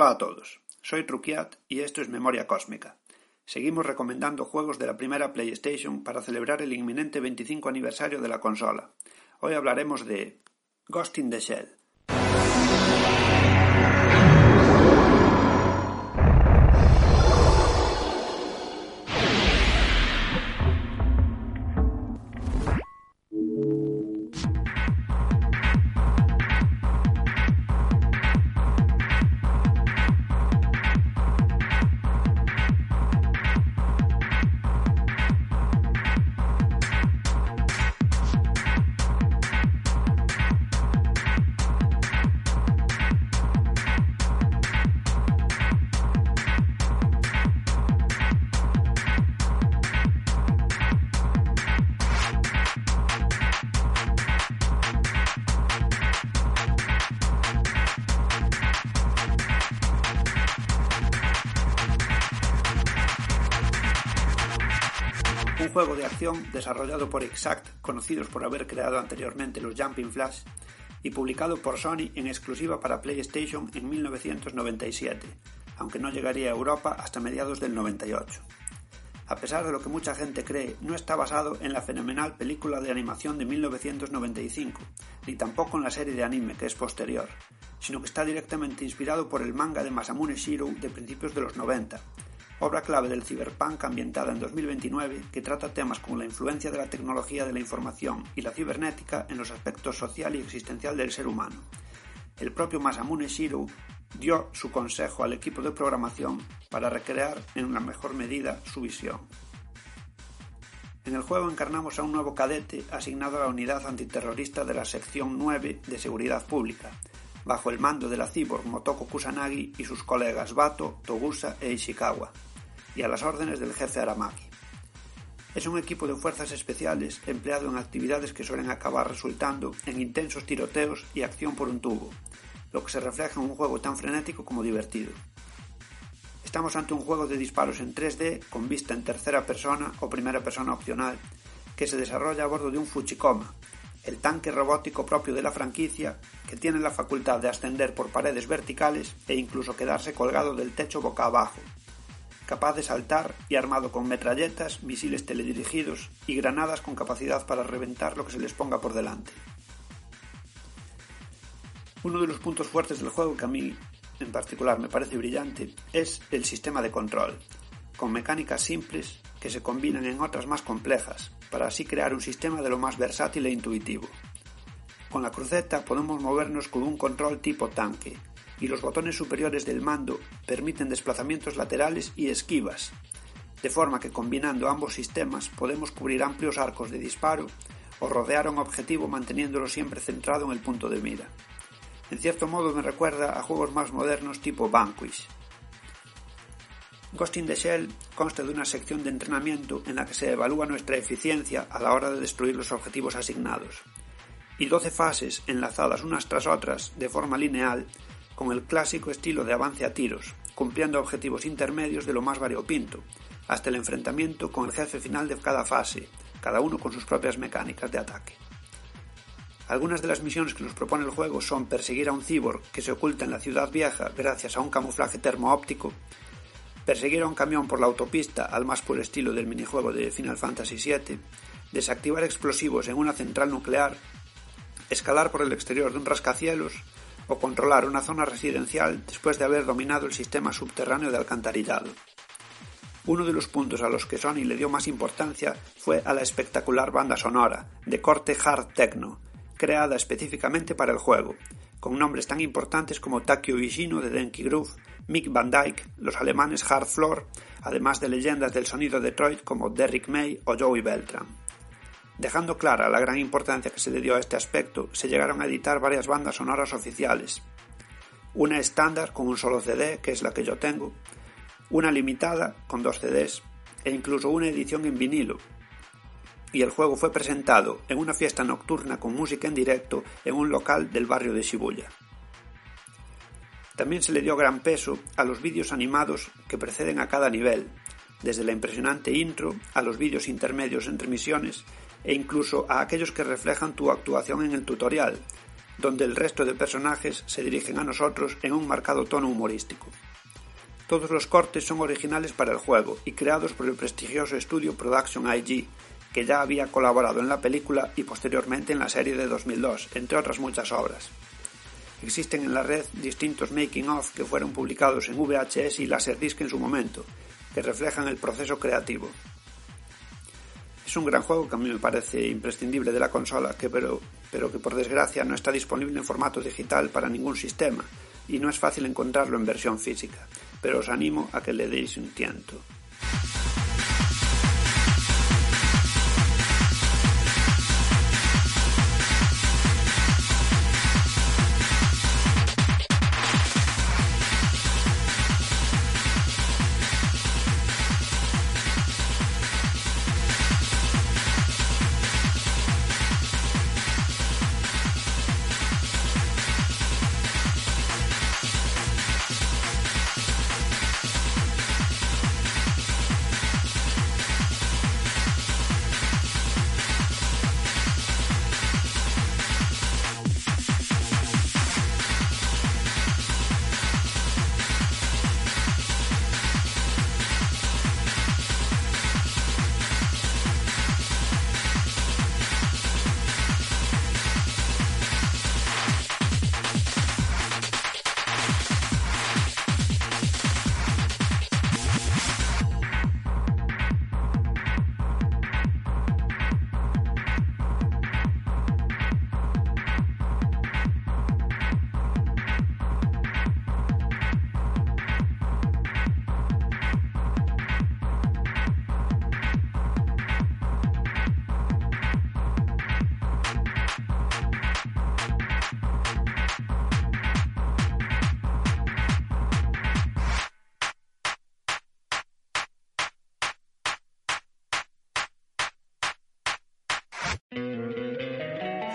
Hola a todos, soy Truquiat y esto es Memoria Cósmica. Seguimos recomendando juegos de la primera PlayStation para celebrar el inminente 25 aniversario de la consola. Hoy hablaremos de Ghost in the Shell, un juego de acción desarrollado por Exact, conocidos por haber creado anteriormente los Jumping Flash, y publicado por Sony en exclusiva para PlayStation en 1997, aunque no llegaría a Europa hasta mediados del 98. A pesar de lo que mucha gente cree, no está basado en la fenomenal película de animación de 1995, ni tampoco en la serie de anime que es posterior, sino que está directamente inspirado por el manga de Masamune Shirow de principios de los 90, obra clave del cyberpunk ambientada en 2029 que trata temas como la influencia de la tecnología de la información y la cibernética en los aspectos social y existencial del ser humano. El propio Masamune Shirow dio su consejo al equipo de programación para recrear en una mejor medida su visión. En el juego encarnamos a un nuevo cadete asignado a la unidad antiterrorista de la sección 9 de Seguridad Pública, bajo el mando de la cyborg Motoko Kusanagi y sus colegas Bato, Togusa e Ishikawa y a las órdenes del jefe Aramaki. Es un equipo de fuerzas especiales empleado en actividades que suelen acabar resultando en intensos tiroteos y acción por un tubo, lo que se refleja en un juego tan frenético como divertido. Estamos ante un juego de disparos en 3D con vista en tercera persona o primera persona opcional, que se desarrolla a bordo de un Fuchikoma, el tanque robótico propio de la franquicia que tiene la facultad de ascender por paredes verticales e incluso quedarse colgado del techo boca abajo, capaz de saltar y armado con metralletas, misiles teledirigidos y granadas con capacidad para reventar lo que se les ponga por delante. Uno de los puntos fuertes del juego que a mí en particular me parece brillante es el sistema de control, con mecánicas simples que se combinan en otras más complejas, para así crear un sistema de lo más versátil e intuitivo. Con la cruceta podemos movernos con un control tipo tanque, y los botones superiores del mando permiten desplazamientos laterales y esquivas, de forma que combinando ambos sistemas podemos cubrir amplios arcos de disparo o rodear un objetivo manteniéndolo siempre centrado en el punto de mira. En cierto modo me recuerda a juegos más modernos tipo Vanquish. Ghost in the Shell consta de una sección de entrenamiento en la que se evalúa nuestra eficiencia a la hora de destruir los objetivos asignados, y 12 fases enlazadas unas tras otras de forma lineal con el clásico estilo de avance a tiros, cumpliendo objetivos intermedios de lo más variopinto, hasta el enfrentamiento con el jefe final de cada fase, cada uno con sus propias mecánicas de ataque. Algunas de las misiones que nos propone el juego son perseguir a un cyborg que se oculta en la ciudad vieja gracias a un camuflaje termoóptico, perseguir a un camión por la autopista al más puro estilo del minijuego de Final Fantasy VII, desactivar explosivos en una central nuclear, escalar por el exterior de un rascacielos o controlar una zona residencial después de haber dominado el sistema subterráneo de alcantarillado. Uno de los puntos a los que Sony le dio más importancia fue a la espectacular banda sonora, de corte hard techno, creada específicamente para el juego, con nombres tan importantes como Takio Ishino de Denki Groove, Mick Van Dyke, los alemanes Hard Floor, además de leyendas del sonido Detroit como Derrick May o Joey Beltran. Dejando clara la gran importancia que se le dio a este aspecto, se llegaron a editar varias bandas sonoras oficiales. Una estándar con un solo CD, que es la que yo tengo, una limitada con dos CDs e incluso una edición en vinilo. Y el juego fue presentado en una fiesta nocturna con música en directo en un local del barrio de Shibuya. También se le dio gran peso a los vídeos animados que preceden a cada nivel, desde la impresionante intro a los vídeos intermedios entre misiones e incluso a aquellos que reflejan tu actuación en el tutorial, donde el resto de personajes se dirigen a nosotros en un marcado tono humorístico. Todos los cortes son originales para el juego y creados por el prestigioso estudio Production IG, que ya había colaborado en la película y posteriormente en la serie de 2002, entre otras muchas obras. Existen en la red distintos making-of que fueron publicados en VHS y Laserdisc en su momento, que reflejan el proceso creativo. Es un gran juego que a mí me parece imprescindible de la consola, pero, pero que por desgracia no está disponible en formato digital para ningún sistema y no es fácil encontrarlo en versión física, pero os animo a que le deis un tiento.